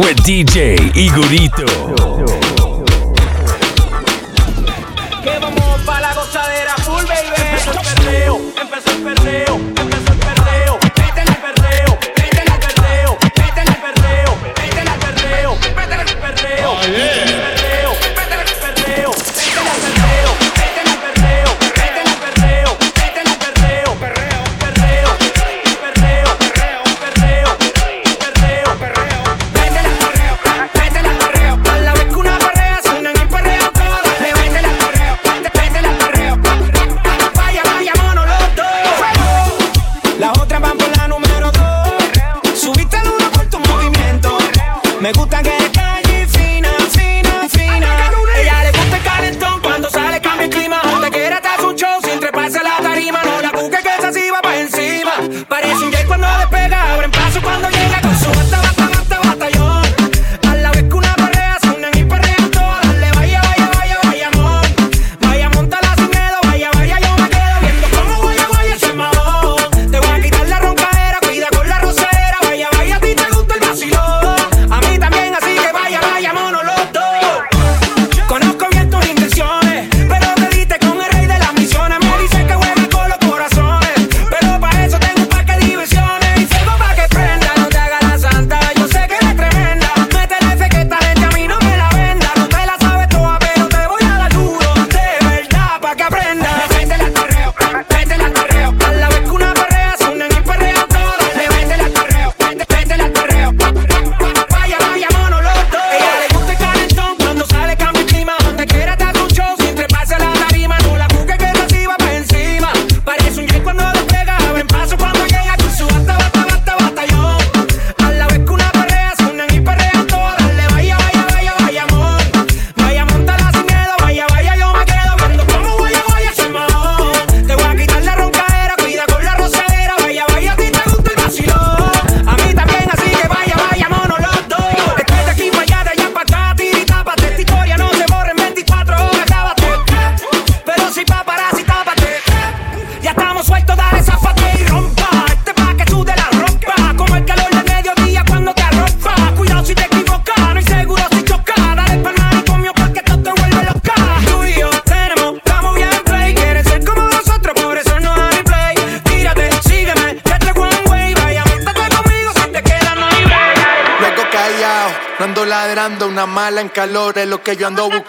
with DJ Igorito. Que vamos pa' la gozadera full, baby. Empezó el perreo, empezó el perreo.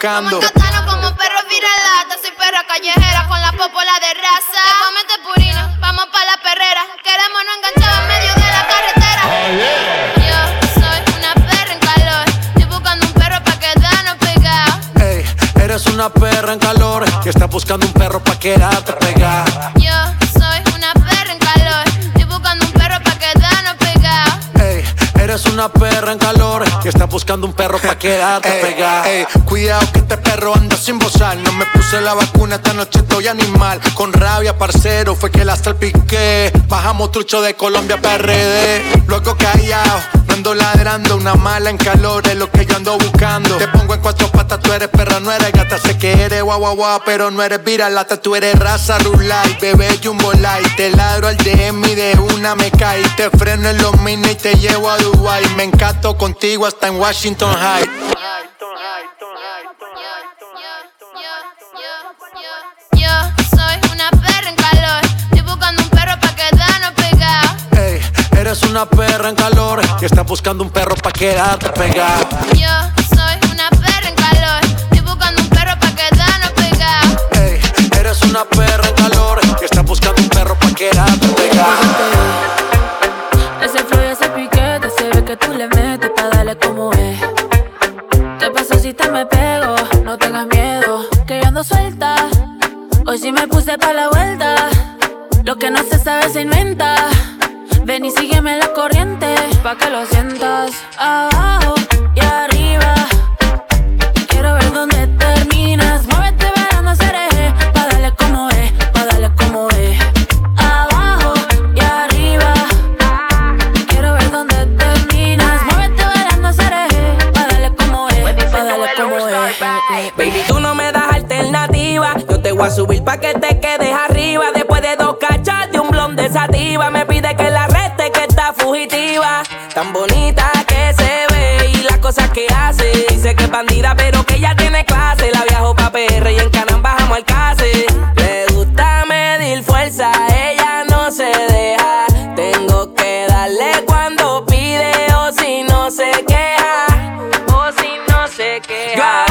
Buscando. Como como perro viralata Soy perra callejera con la popola de raza. Te comete purina, vamos pa' la perrera Queremos no enganchar en medio de la carretera. Yo soy una perra en calor Estoy buscando un perro pa' quedarnos pegados. Ey, eres una perra en calor y estás buscando un perro pa' quedarte pegada. Yo soy una perra en calor Estoy buscando un perro pa' quedarnos pegados. Ey, eres una perra en calor estás buscando un perro pa' quedarte pegada. Ey, cuidado que este perro anda sin bozar. No me puse la vacuna, esta noche estoy animal. Con rabia, parcero, fue que la salpiqué. Bajamos trucho de Colombia PRD. Luego callado, no ando ladrando, una mala en calor es lo que yo ando buscando. Te pongo en cuatro patas, tú eres perra, no eres gata. Sé que eres guau guau guau, pero no eres viralata. Tú eres raza rulay, bebé jumbo light. Te ladro al DM y de una me caí. Te freno en los mini y te llevo a Dubai. Me encanto contigo hasta en Washington High. Yo soy una perra en calor Estoy buscando un perro pa' quedarnos pegados Ey, eres una perra en calor y estás buscando un perro pa' quedarte pegada. Yo soy una perra en calor Estoy buscando un perro pa' quedarnos pegados Ey, eres una perra en calor y estás buscando un perro pa' quedarte pegada. puse pa' la vuelta. Lo que no se sabe se inventa. Ven y sígueme la corriente, pa' que lo sientas. Abajo y arriba. Quiero ver dónde terminas. Muévete, verano, seré. Pa' darle como es, pa' darle como es. Abajo y arriba. Quiero ver dónde terminas. Muévete, verano, seré. Pa' darle como es, pa' darle como es. Baby, tú no me das alternativa. Yo te voy a subir pa' que te me pide que la reste que está fugitiva. Tan bonita que se ve y las cosas que hace. Dice que es bandida, pero que ella tiene clase. La viajo pa' PR y en Canam bajamos al case. Le gusta medir fuerza, ella no se deja. Tengo que darle cuando pide o si no se queja. O si no se queja.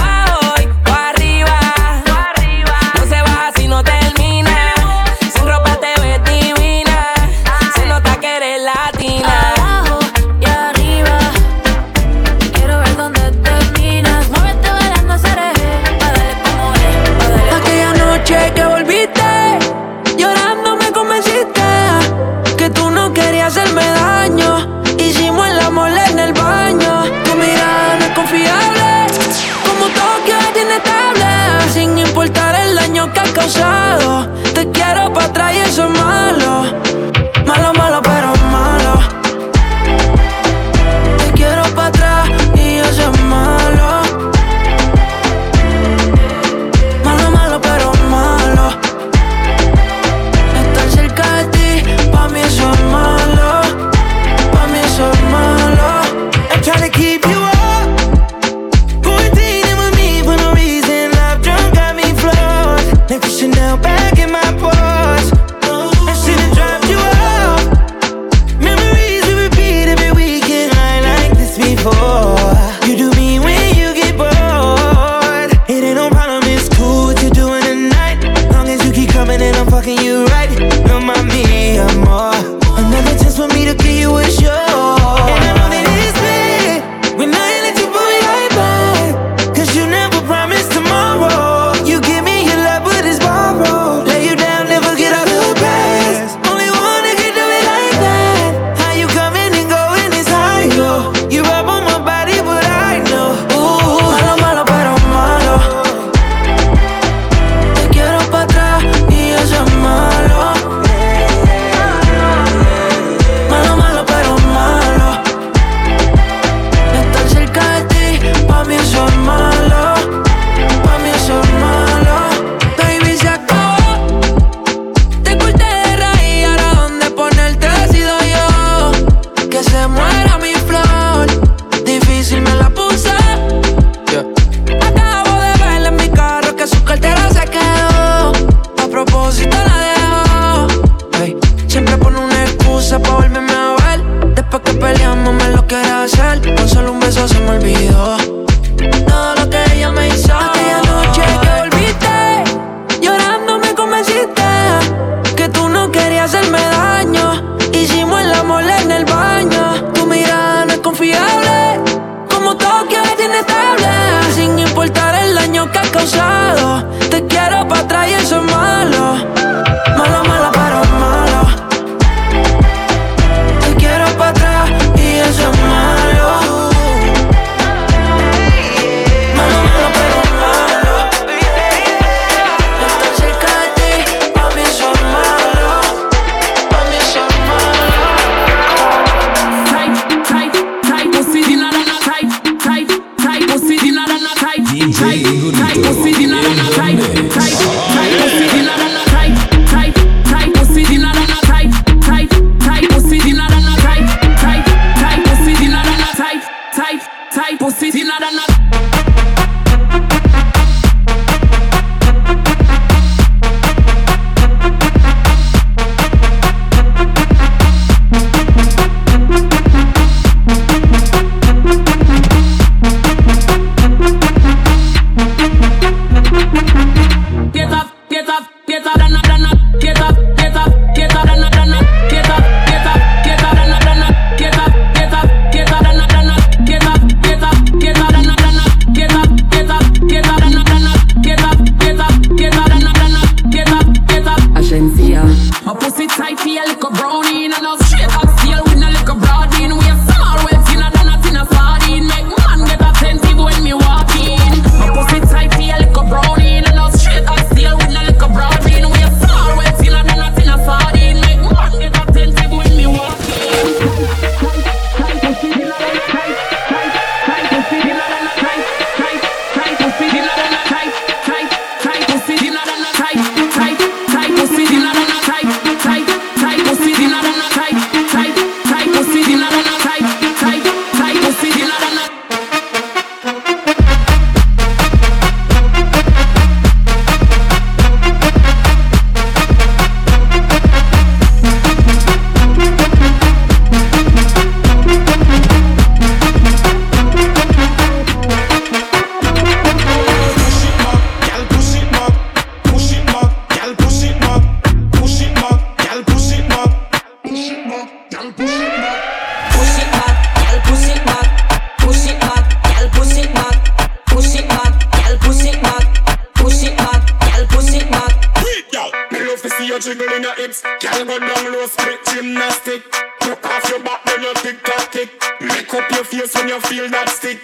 Girl, go down low, split gymnastic. Look off your back, when you tick that kick. Make up your face when you feel that stick.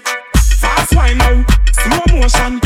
Fast wine now, slow motion.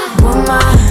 woman.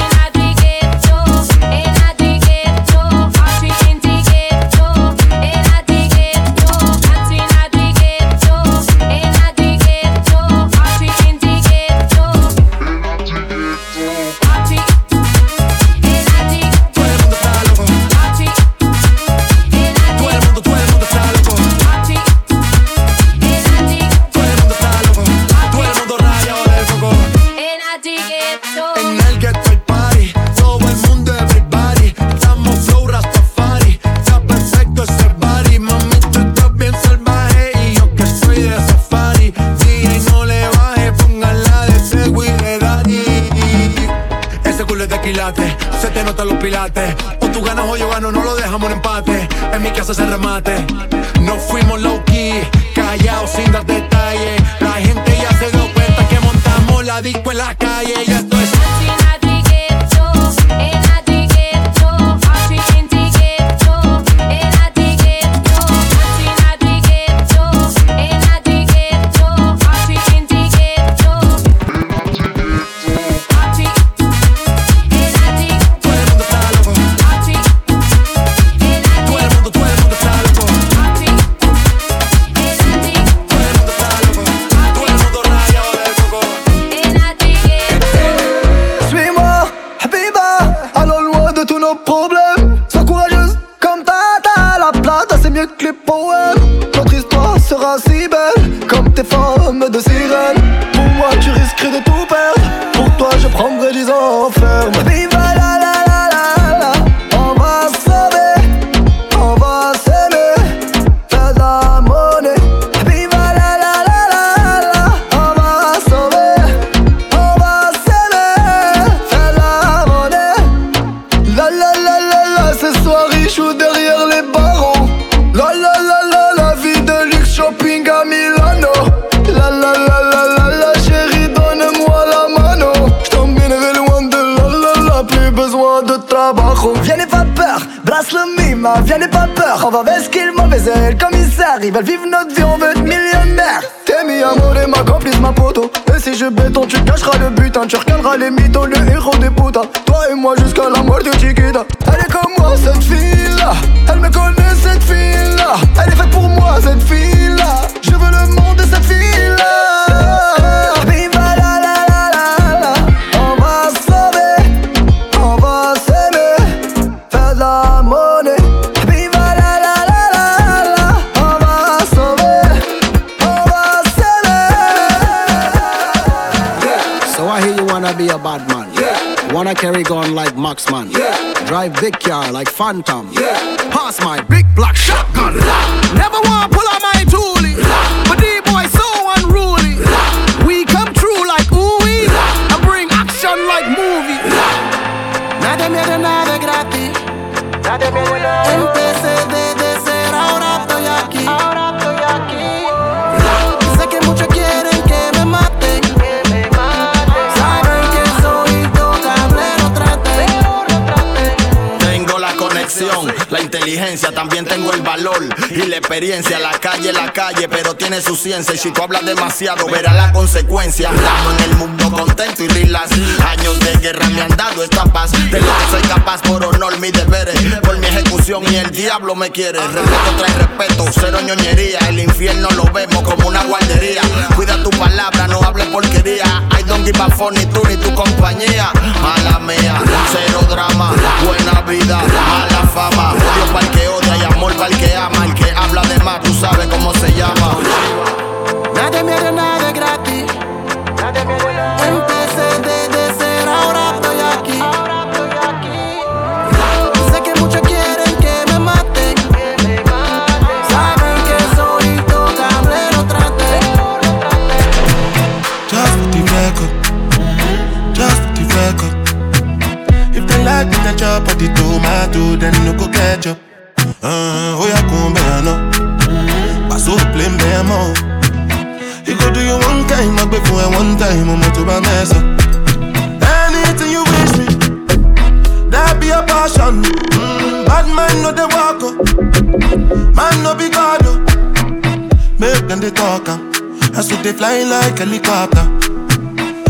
Casa se remate. No fuimos low Clip Ils veulent vivre notre vie, on veut être millionnaire. T'es mis amour et ma complice, ma poteau. Et si je béton, tu cacheras le butin, tu recaleras les mythos, le héros des putas. Toi et moi jusqu'à la mort de Chiquita. Big car like Phantom. Yeah. Pass my big black shotgun. Never wanna pull out también tengo el valor y la experiencia. La calle, la calle, pero tiene su ciencia. Y si tú hablas demasiado, verás la consecuencia. Andamos en el mundo contento y relax. Años de guerra me han dado esta paz. De lo que soy capaz por honor, mis deberes. Por mi ejecución y el diablo me quiere. Respeto trae respeto, cero ñoñería. El infierno lo vemos como una guardería. Cuida tu palabra, no hables porquería. I don't give a ni tú ni tu compañía. Mala mía, cero drama, buena vida, mala fama. Odio para el que odia y amor para el que ama. El que habla de más, tú sabes cómo se llama. Nadie me hará nada gratis. Nadie me nada. Empecé desde cero, ahora estoy aquí. Ahora estoy aquí. Sé que muchos quieren que me maten. Saben que soy intocable, no trate. Just for the record. Just for the record. If they like me, then chop at the tomato, then no go ketchup. Uh, oh yeah, come bear no. Pass over plain bear more. You go do you one time, I before one time, I'm to my mess up. Anything you wish me, that be a passion. Mm. man no they walk up. Man no be God oh. Make them they talk am. As we they fly like helicopter.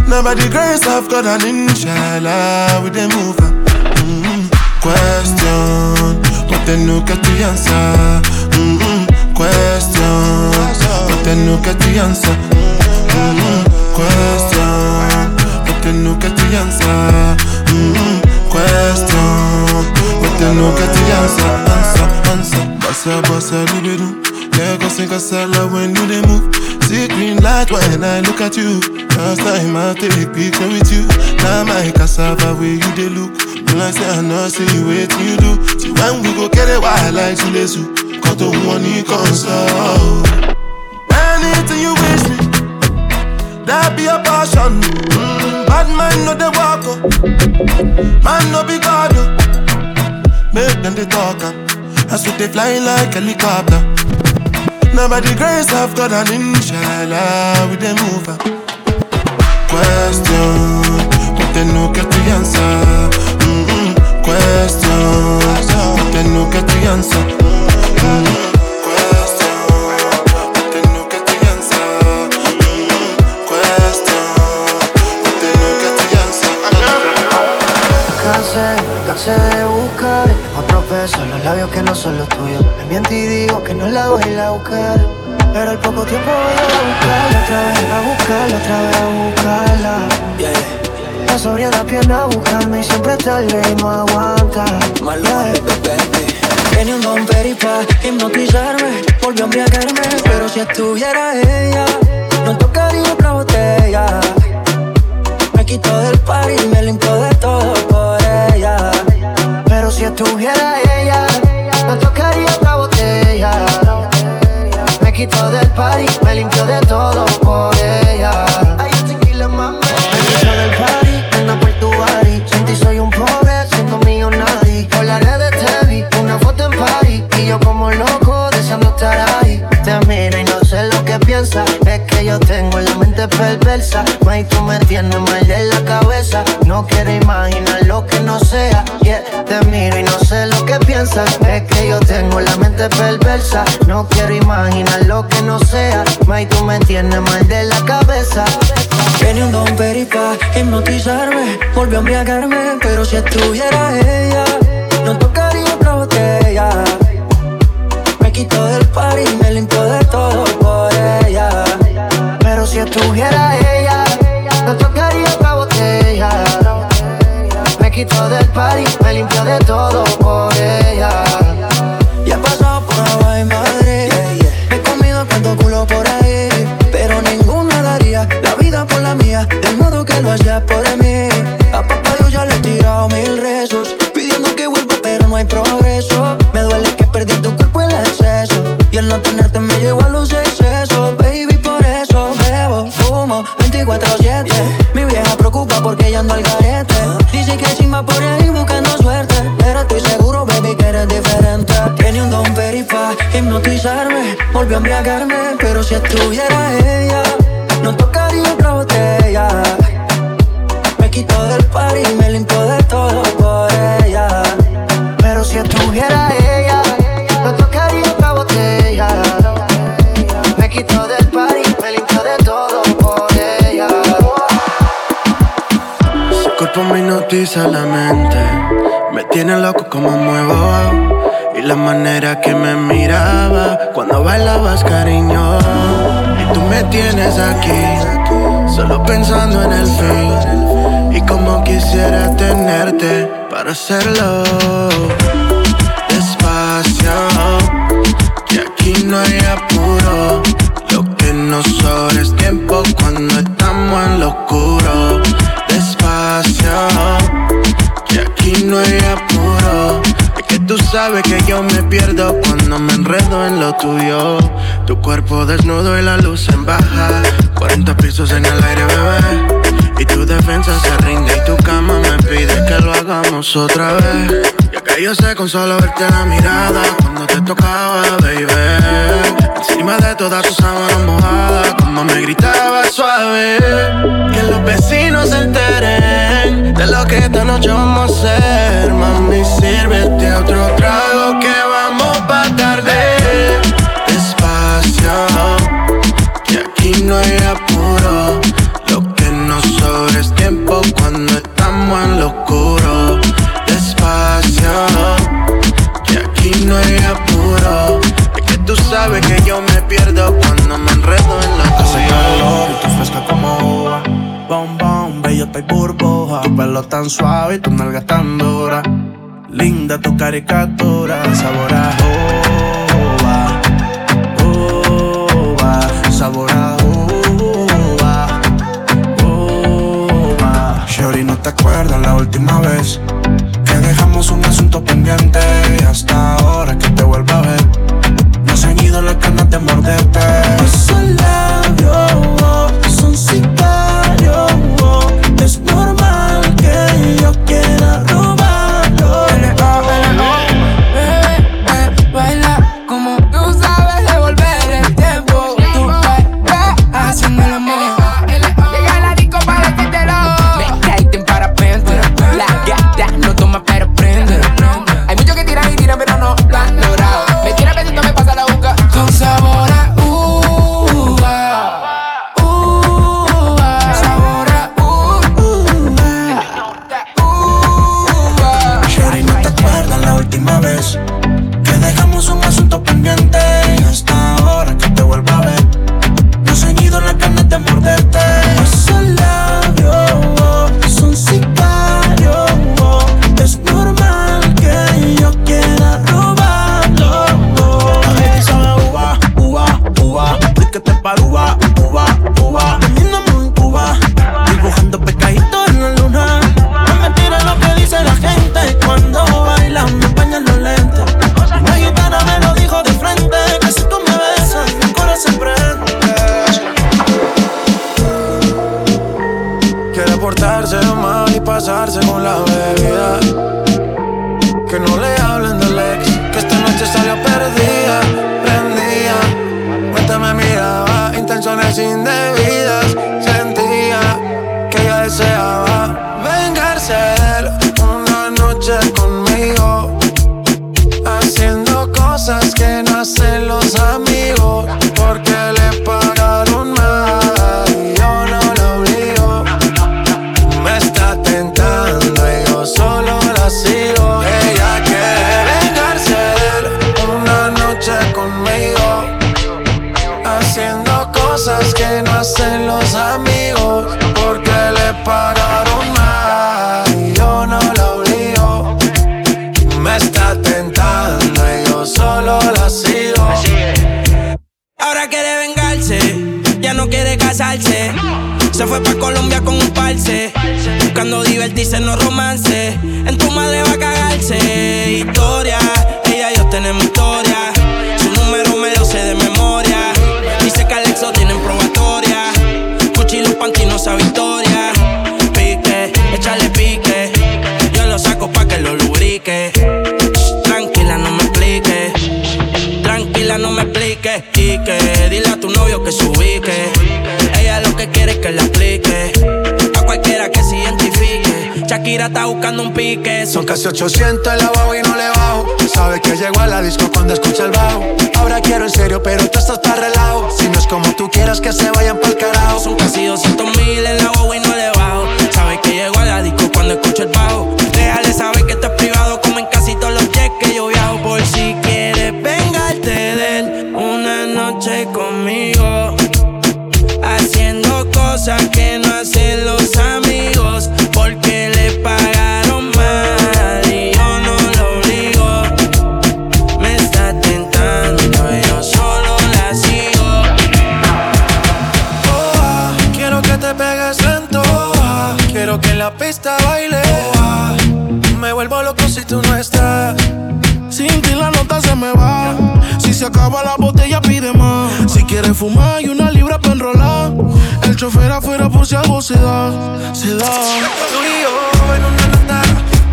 Now by the grace of God and inshallah we they move am. Mm-hmm. Question, Potremmo cattivanza mm-mm, Question Potremmo cattivanza mm-mm, Question Potremmo cattivanza mm-mm, Question Potremmo cattivanza answer answer. Bossa, bossa, libido Lagos in Casala when you they move. See green light when I look at you. Last time I take picture with you. Now my cassava where you they look. I say I know, say you wait you do. See when we go get it wild like Chilesu. Cut to one you console. Anything you wish me, that be a passion. Mm, bad man no they walk up. Man no be God. oh. Make them they talk up. As we they fly like helicopter. Now by the grace of God and inshallah we they move am. Question, but they no get the answer. Question, they no. Mm-mm. Question, but they no get the answer. Mm-mm. Question, but they no get the answer. Cansé, de buscar otro beso en los labios que no son los tuyos. Me miento y digo que no la voy a ir a buscar. Pero al poco tiempo voy a buscarla otra vez, a buscarla otra vez, a buscarla. La sobriedad pierna a buscarme y siempre está el rey, no aguanta. Tenía un don peripa hipnotizarme, volvió a embriagarme, pero si estuviera ella, no tocaría otra botella. Me quitó del party y me limpió de todo por ella. Pero si estuviera ella, no tocaría otra botella. Me quitó del party, me limpió de todo por ella. Me quitó del party, pero si estuviera la manera que me miraba cuando bailabas, cariño. Y tú me tienes aquí, solo pensando en el fin. Y como quisiera tenerte para hacerlo. Despacio, que aquí no hay apuro. Lo que nos sobra es tiempo cuando estamos en lo oscuro. Despacio, que aquí no hay apuro. Sabes que yo me pierdo cuando me enredo en lo tuyo. Tu cuerpo desnudo y la luz en baja. 40 pisos en el aire, bebé. Y tu defensa se rinde y tu cama me pide que lo hagamos otra vez yo sé con solo verte la mirada cuando te tocaba, baby. Encima de todas tus sábanas mojadas, como me gritaba suave. Que los vecinos se enteren de lo que esta noche vamos a hacer. Mami, sírvete a otro trago que vamos pa' tarde. Despacio, que aquí no hay apuro. Lo que nos sobra es tiempo cuando estamos en lo oscuro. Que tú sabes que yo me pierdo cuando me enredo en la casa. y tú fresca como uva. Bom, bom, bello, y burbuja. Tu pelo tan suave y tu nalga tan dura. Linda tu caricatura, sabor a uva. Uva, sabor a uva. Uva. Shorty, ¿no te acuerdas la última vez? Pendiente hasta ahora que te vuelvo a ver. No se han ido las ganas de morderte. Pique. Son casi 800 el abajo y no le bajo. Sabe que llego a la disco cuando escucha el bajo. Ahora quiero en serio, pero tú estás para relajo. Si no es como tú quieras que se vayan pa'l carajo. Son casi 200 mil en la guagua y no le bajo. Sabe que llego a la disco cuando escucho el bajo. Déjale saber que esto es privado, como en casi todos los jets que yo viajo. Por si se acaba la botella, pide más. Si quieres fumar y una libra para enrolar. El chofer afuera por si algo se da. Se da. Tú y yo en una nota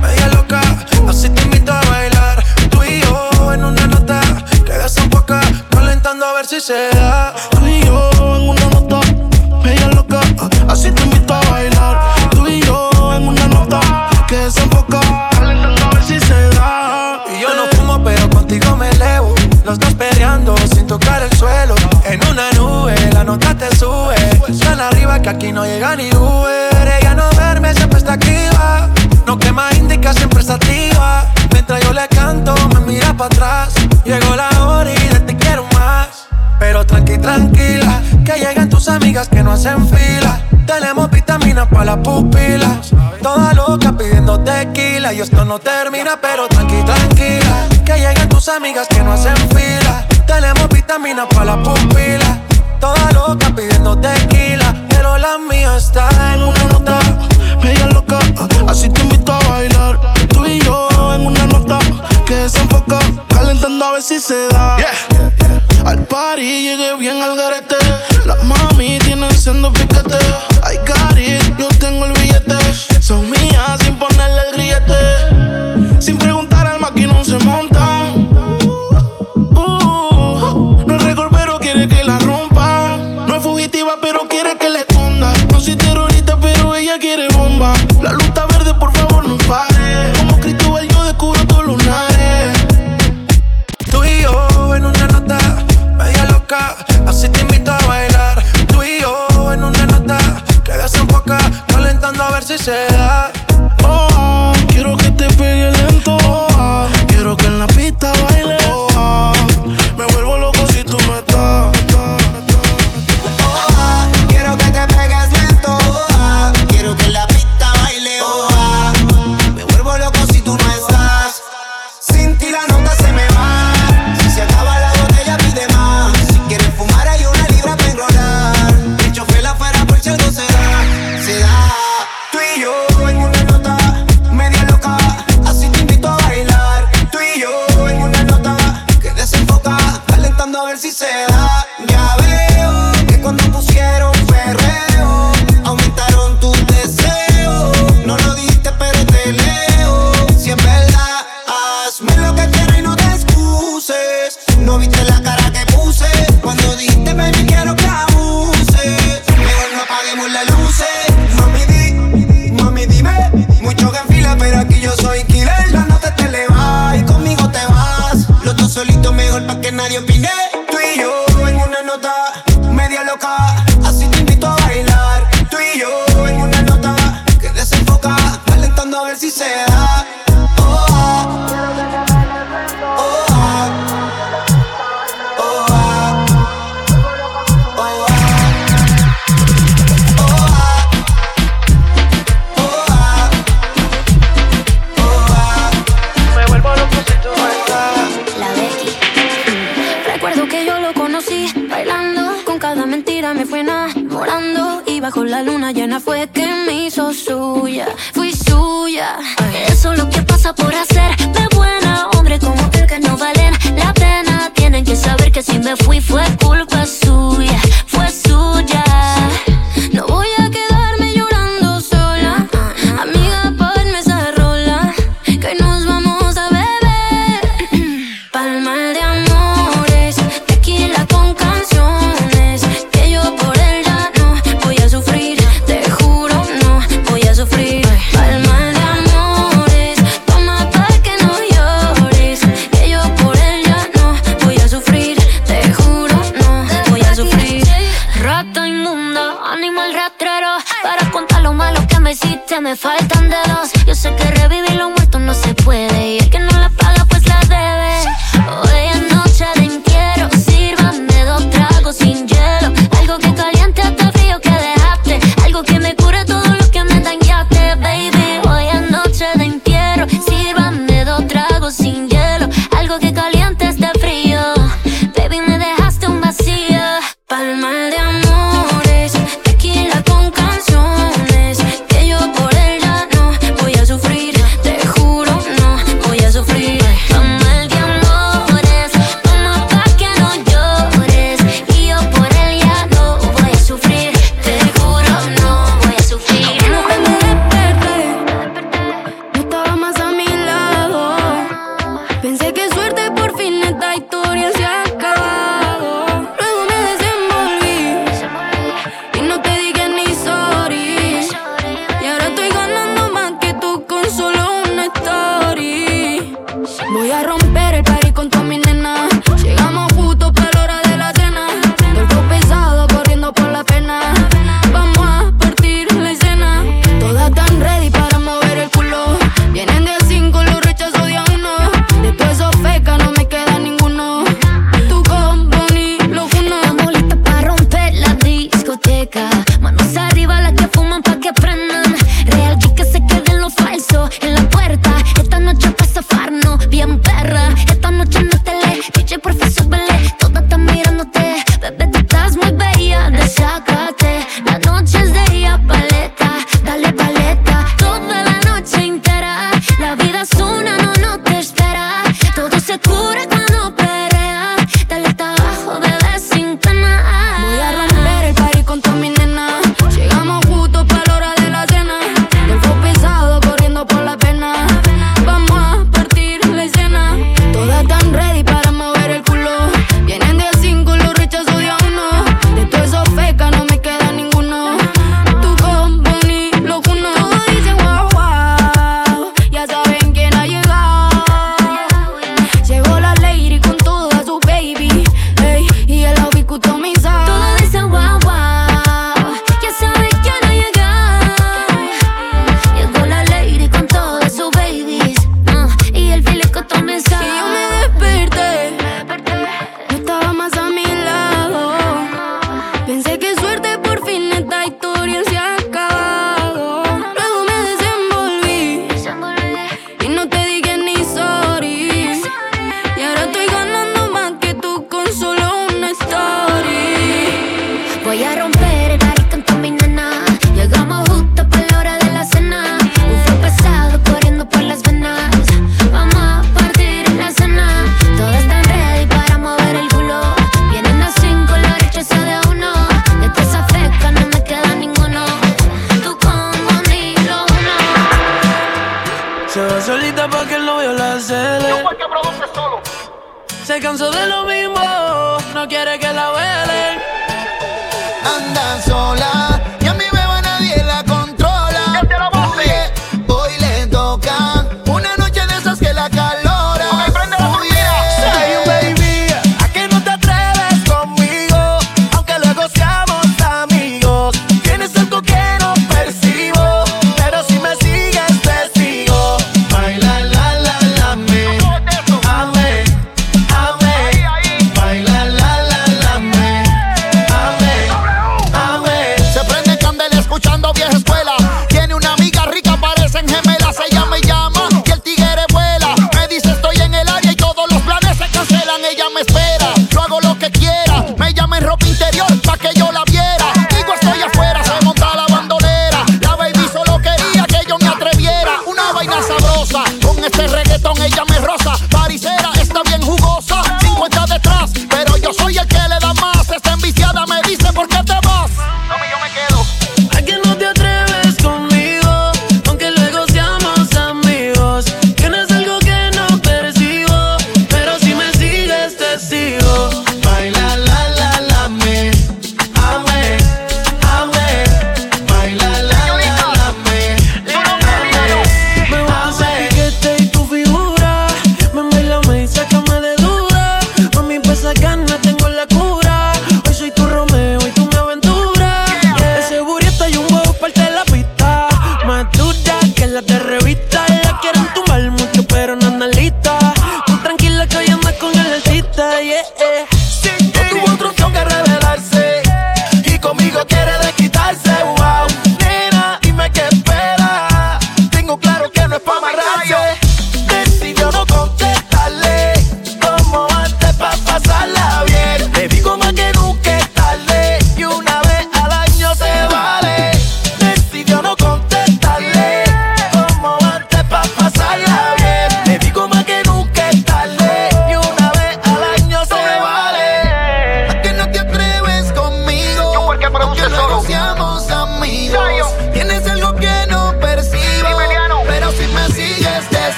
media loca, así te invito a bailar. Tú y yo en una nota que desemboca, calentando a ver si se da. Tú y yo en una nota, media loca. Así te invito a bailar. Tú y yo en una nota que. Calentando Los dos peleando sin tocar el suelo. En una nube, la nota te sube. Tan arriba que aquí no llega ni Uber. Ella no verme, siempre está activa. No quema indica, siempre está activa. Mientras yo le canto, me mira para atrás. Llegó la hora y de te quiero más. Pero tranqui, tranquila, que lleguen tus amigas que no hacen fila. Tenemos vitaminas para las pupilas. Toda loca pidiendo tequila. Y esto no termina, pero tranqui, tranquila. Que lleguen tus amigas que no hacen fila. Tenemos vitaminas para las pupilas. Toda loca pidiendo tequila. Pero la mía está en una nota. Media loca, así te invito a bailar. Tú y yo en una nota que desenfoca. Calentando a ver si se da. Al party llegué bien al garete. Las mami tienen siendo piquete. Ay, cari, yo tengo el billete. Son mías sin ponerle el grillete. Sin preguntar si se da. Mentira me fue enamorando. Y bajo la luna llena fue que me hizo suya. Fui suya. Eso es lo que pasa por hacer de buena. Hombre como aquel que no valen la pena. Tienen que saber que si me fui fue culpa suya.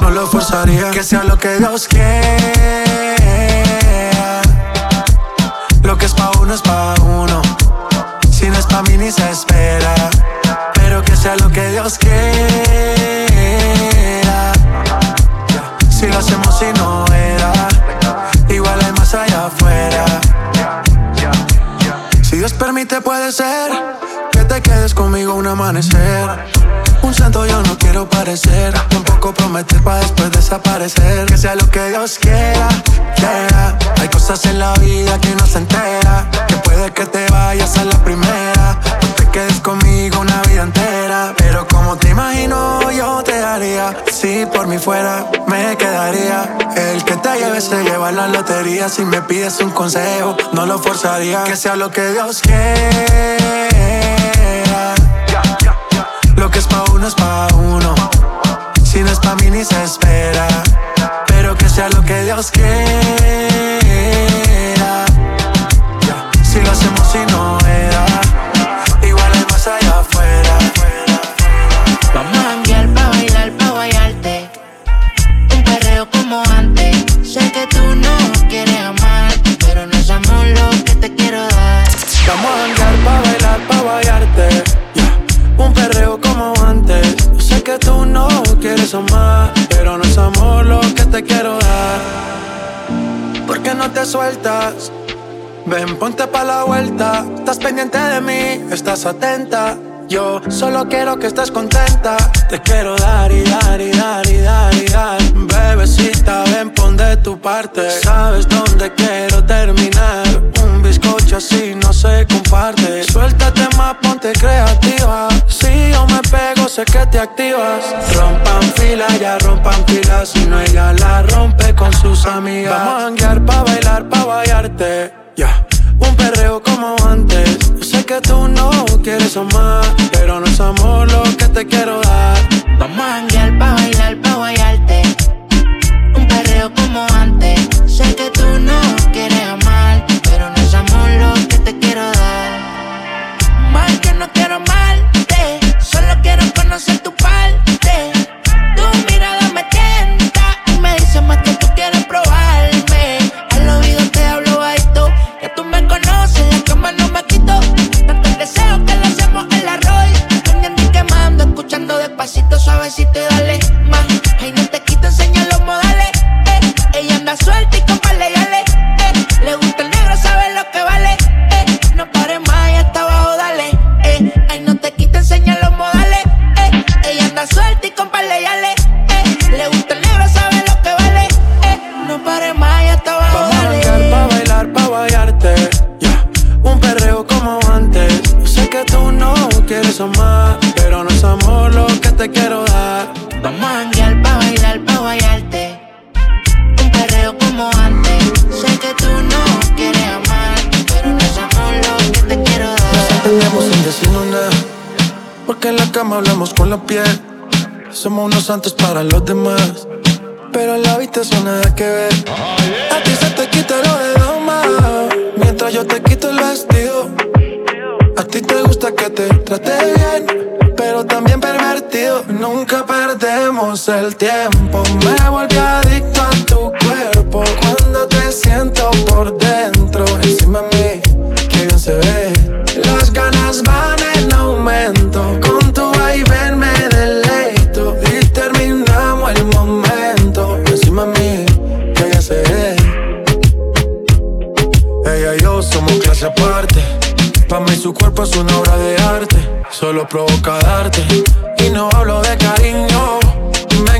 No lo forzaría. Que sea lo que Dios quiera. Lo que es pa' uno es pa' uno. Si no es pa' mí ni se espera. Pero que sea lo que Dios quiera. Si lo hacemos y no era. Igual hay más allá afuera. Si Dios permite, puede ser que te quedes conmigo un amanecer. Un yo no quiero parecer. Tampoco prometer para después desaparecer. Que sea lo que Dios quiera, quiera. Hay cosas en la vida que no se entera. Que puede que te vayas a la primera. No te quedes conmigo una vida entera. Pero como te imagino, yo te haría. Si por mí fuera, me quedaría. El que te lleve se lleva la lotería. Si me pides un consejo, no lo forzaría. Que sea lo que Dios quiera. Lo que es pa' uno es pa' uno. Si no es pa' mí ni se espera. Pero que sea lo que Dios quiera. Si lo hacemos y no era. Igual hay más allá afuera. Vamos a janguear pa' bailar, pa' guayarte Un perreo como antes Sé que tú no quieres amar Pero no es amor lo que te quiero dar Vamos a andar pa' bailar, pa' bailarte. Un perreo que tú no quieres amar, pero no es amor lo que te quiero dar. ¿Por qué no te sueltas? Ven, ponte pa' la vuelta. Estás pendiente de mí, estás atenta. Yo solo quiero que estés contenta. Te quiero dar y dar y dar y dar y dar. Bebecita, ven, pon de tu parte. Sabes dónde quiero terminar. Un bizcocho así no se comparte. Suéltate más, ponte creativa. Que te activas. Rompan fila, ya rompan filas. Si no, ella la rompe con sus amigas. Vamos a hanguear pa' bailar, pa' bailarte. Ya. Un perreo como antes. sé que tú no quieres amar, pero no es lo que te quiero dar. Vamos a hanguear pa' bailar, pa' bailarte. Un perreo como antes. Sé que tú no conocer tu en la cama hablamos con la piel. Somos unos santos para los demás, pero en la habitación nada que ver. A ti se te quita lo de dama, mientras yo te quito el vestido. A ti te gusta que te trate bien, pero también pervertido. Nunca perdemos el tiempo. Me volví adicto a tu cuerpo cuando te siento por dentro. Encima de Su cuerpo es una obra de arte. Solo provoca darte. Y no hablo de cariño.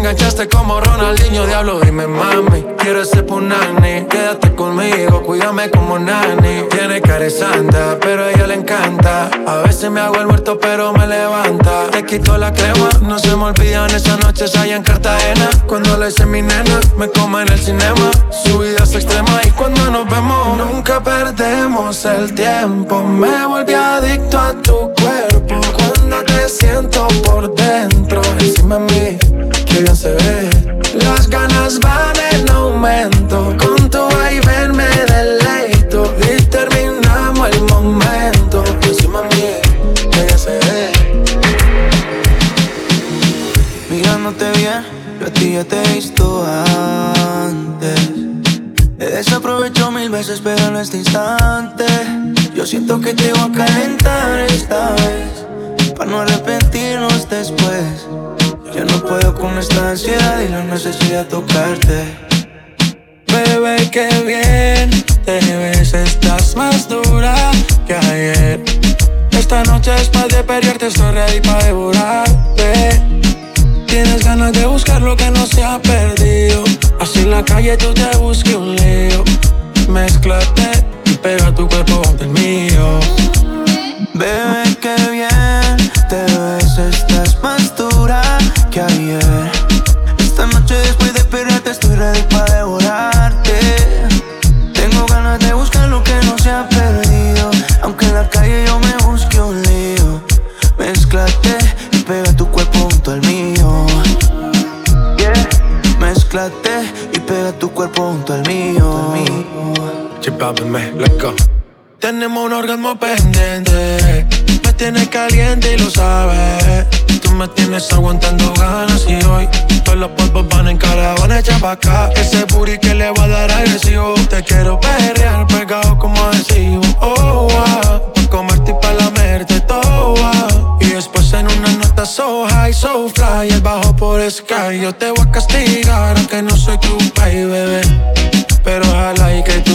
Enganchaste como Ronaldinho, diablo, dime mami. Quiero ser punani, quédate conmigo, cuídame como nani. Tiene cara santa, pero a ella le encanta. A veces me hago el muerto, pero me levanta. Te quito la crema, no se me olvidan esas noches allá en Cartagena. Cuando le hice mi nena, me come en el cinema. Su vida es extrema y cuando nos vemos, nunca perdemos el tiempo. Me volví adicto a tu cuerpo. Cuando te siento por dentro, encima de mí, que bien se ve. Las ganas van en aumento. Con tu vaivén me deleito. Y terminamos el momento. Encima de mí, que bien se ve. Mirándote bien, yo a ti ya te he visto antes. He desaprovechado mil veces, pero en este instante yo siento que te voy a calentar esta vez. Para no arrepentirnos después. Ya no puedo con esta ansiedad y la necesidad de tocarte. Bebé, qué bien te ves, estás más dura que ayer. Esta noche después de pelearte estoy para devorarte. Tienes ganas de buscar lo que no se ha perdido. Así en la calle tú te busques un lío. Mézclate y pega tu cuerpo ante el mío. Bebé, Tenemos un orgasmo pendiente. Me tienes caliente y lo sabes. Tú me tienes aguantando ganas y hoy todos los polvos van en caravana echa pa' acá. Ese booty que le va a dar agresivo. Te quiero perrear pegado como adhesivo. Oh, wow. Pa' comerte y pa' lamerte todo. wow. Y después en una nota so high, so fly. El bajo por sky. Yo te voy a castigar aunque no soy tu pay, bebé. Pero ojalá y que tú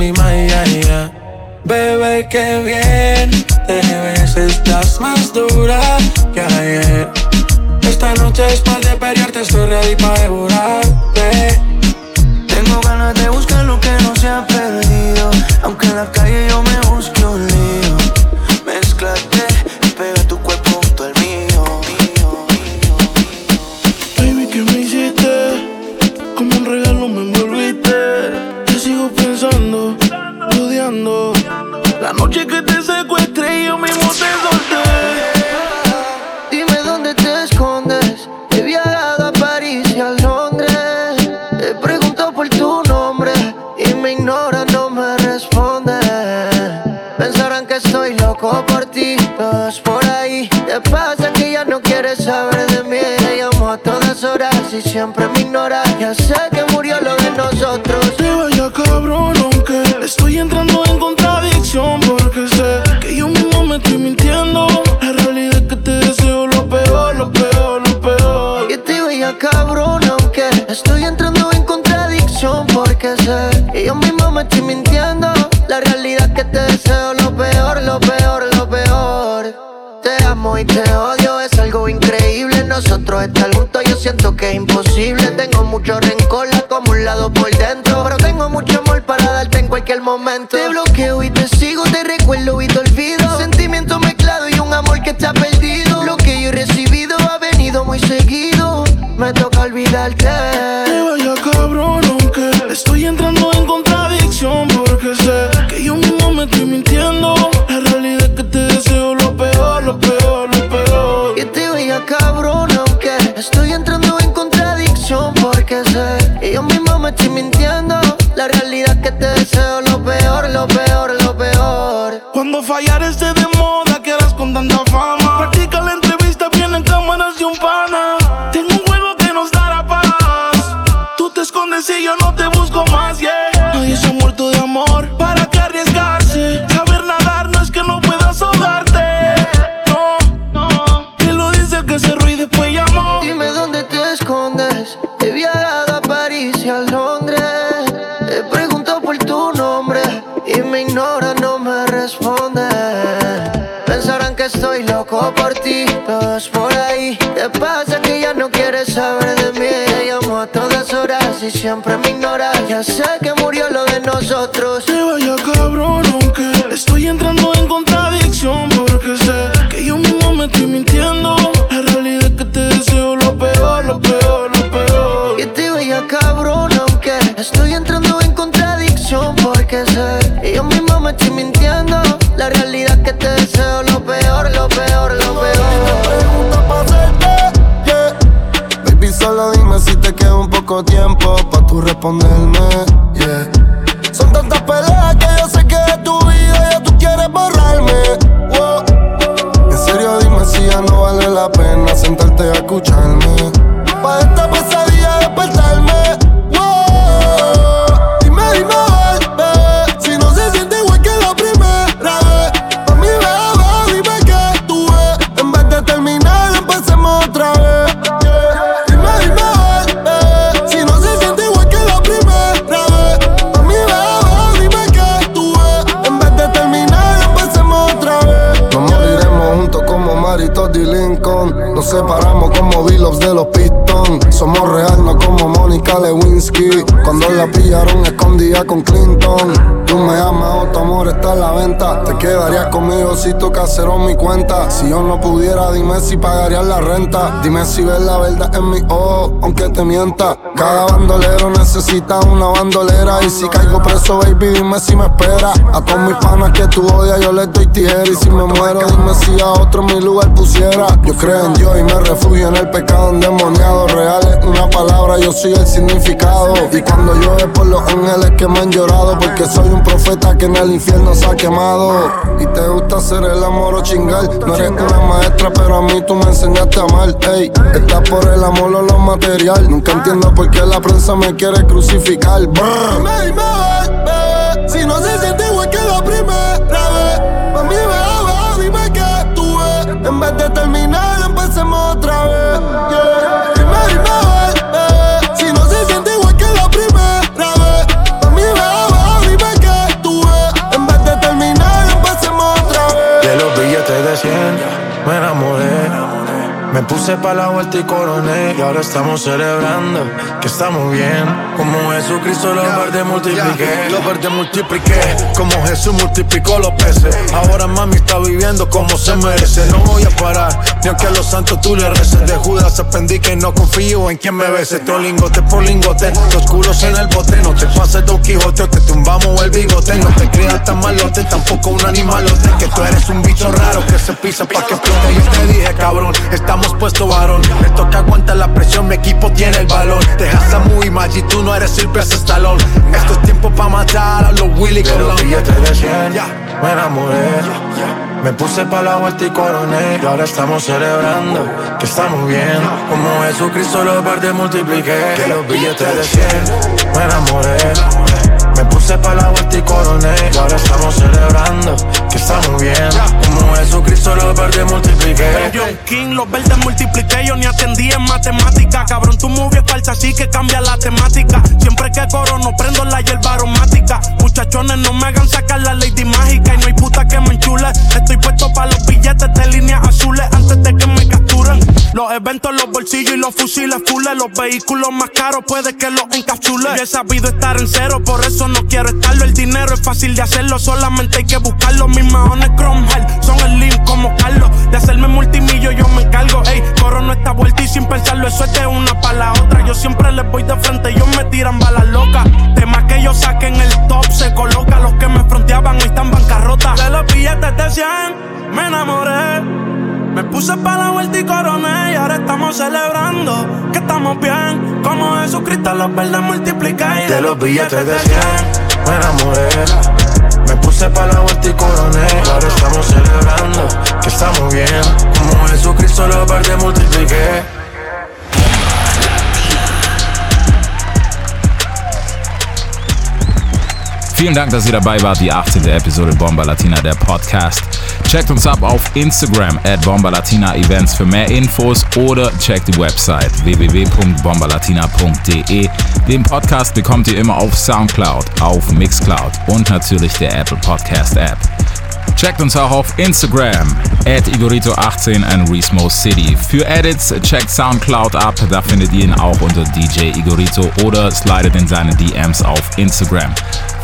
mi maya. Bebé, qué bien te ves, estás más dura que ayer. Esta noche es para de pelearte, estoy ready para devorarte. Tengo ganas de buscar lo que no se ha perdido, aunque en la calle yo me voy siempre me ignora. Ya sé que murió lo de nosotros. imposible. Tengo mucho rencor acumulado por dentro. Pero tengo mucho amor para darte en cualquier momento. Te bloqueo y te sigo, te recuerdo y te olvido. Sentimiento mezclado y un amor que está perdido. Lo que yo he recibido ha venido muy seguido. Me toca olvidarte. Por fallar este de si siempre me ignoras? Ya sé que murió lo de nosotros. Te vaya cabrón, aunque estoy entrando en ponerme Depósito casero en mi cuenta. Si yo no pudiera, dime si pagarían la renta. Dime si ves la verdad en mi ojo, aunque te mienta. Cada bandolero necesita una bandolera. Y si caigo preso, baby, dime si me espera. A todos mis panas que tú odias, yo les doy tijera. Y si me muero, dime si a otro mi lugar pusiera. Yo creo en Dios y me refugio en el pecado endemoniado. Real es una palabra, yo soy el significado. Y cuando llueve por los ángeles que me han llorado, porque soy un profeta que en el infierno se ha quemado. Y te gusta hacer el amor o chingar. No eres una maestra, pero a mí tú me enseñaste a amar. Ey, estás por el amor o lo material. Nunca entiendo por qué que la prensa me quiere crucificar. Brr. Si no se siente, güey, queda primero. Puse pa' la vuelta y coroné y ahora estamos celebrando que estamos bien. Como Jesucristo los verdes multipliqué. Los verdes multipliqué, como Jesús multiplicó los peces. Ahora mami está viviendo como se merece. No voy a parar, ni aunque a los santos tú le reces. De Judas aprendí que no confío en quien me bese. Todo lingote por lingote, los culos en el bote. No te pases Don Quijote o te tumbamos el bigote. No te creas tan malote, tampoco un animalote. Que tú eres un bicho raro que se pisa pa' que explote. Yo te dije, cabrón, estamos puesto varón. Me toca aguantar la presión, mi equipo tiene el balón. Dejas a muy Magic, tú no eres Silvestre Stallone. Esto es tiempo pa' matar a los Willy billetes de 100, me enamoré. Me puse pa' la vuelta y coroné Y ahora estamos celebrando que estamos bien Como Jesucristo los verdes multipliqué Que los billetes de 100 me enamoré me puse pa' la vuelta y coroné. Y ahora estamos celebrando que estamos bien. Como Jesucristo los verdes multipliqué. John King, los verdes multipliqué. Yo ni atendí en matemática. Cabrón, tu movie es falsa, así que cambia la temática. Siempre que corono prendo la hierba aromática. Muchachones, no me hagan sacar la lady mágica. Y no hay puta que me enchule. Estoy puesto pa' los billetes de líneas azules. Antes de que me Los eventos, los bolsillos y los fusiles fules Los vehículos más caros puede que los encapsule Yo he sabido estar en cero, por eso no quiero estarlo. El dinero es fácil de hacerlo, solamente hay que buscarlo. Mis maones Cromwell son link como Carlos. De hacerme multimillo yo me encargo. Ey, corro no está vuelta y sin pensarlo, eso es de una para la otra. Yo siempre les voy de frente, ellos me tiran balas locas. Temas que yo saquen el top, se coloca. Los que me fronteaban hoy están bancarrota. De los billetes de 100, me enamoré. Me puse pa' la vuelta y coroné y ahora estamos celebrando que estamos bien. Como Jesucristo los verdes multipliqué y de los billetes de 100 me enamoré. Me puse pa' la vuelta y coroné y ahora estamos celebrando que estamos bien. Como Jesucristo los verdes multipliqué. Vielen Dank, dass ihr dabei wart. Die 18. Episode Bomba Latina, der Podcast. Checkt uns ab auf Instagram at Bomba Latina Events für mehr Infos oder checkt die Website www.bombalatina.de. Den Podcast bekommt ihr immer auf Soundcloud, auf Mixcloud und natürlich der Apple Podcast App. Checkt uns auch auf Instagram, at Igorito18 and Resmo City. Für Edits checkt Soundcloud ab, da findet ihr ihn auch unter DJ Igorito oder slidet in seine DMs auf Instagram.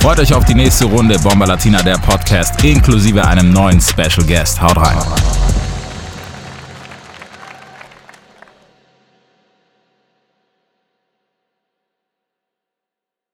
Freut euch auf die nächste Runde Bomba Latina, der Podcast, inklusive einem neuen Special Guest. Haut rein.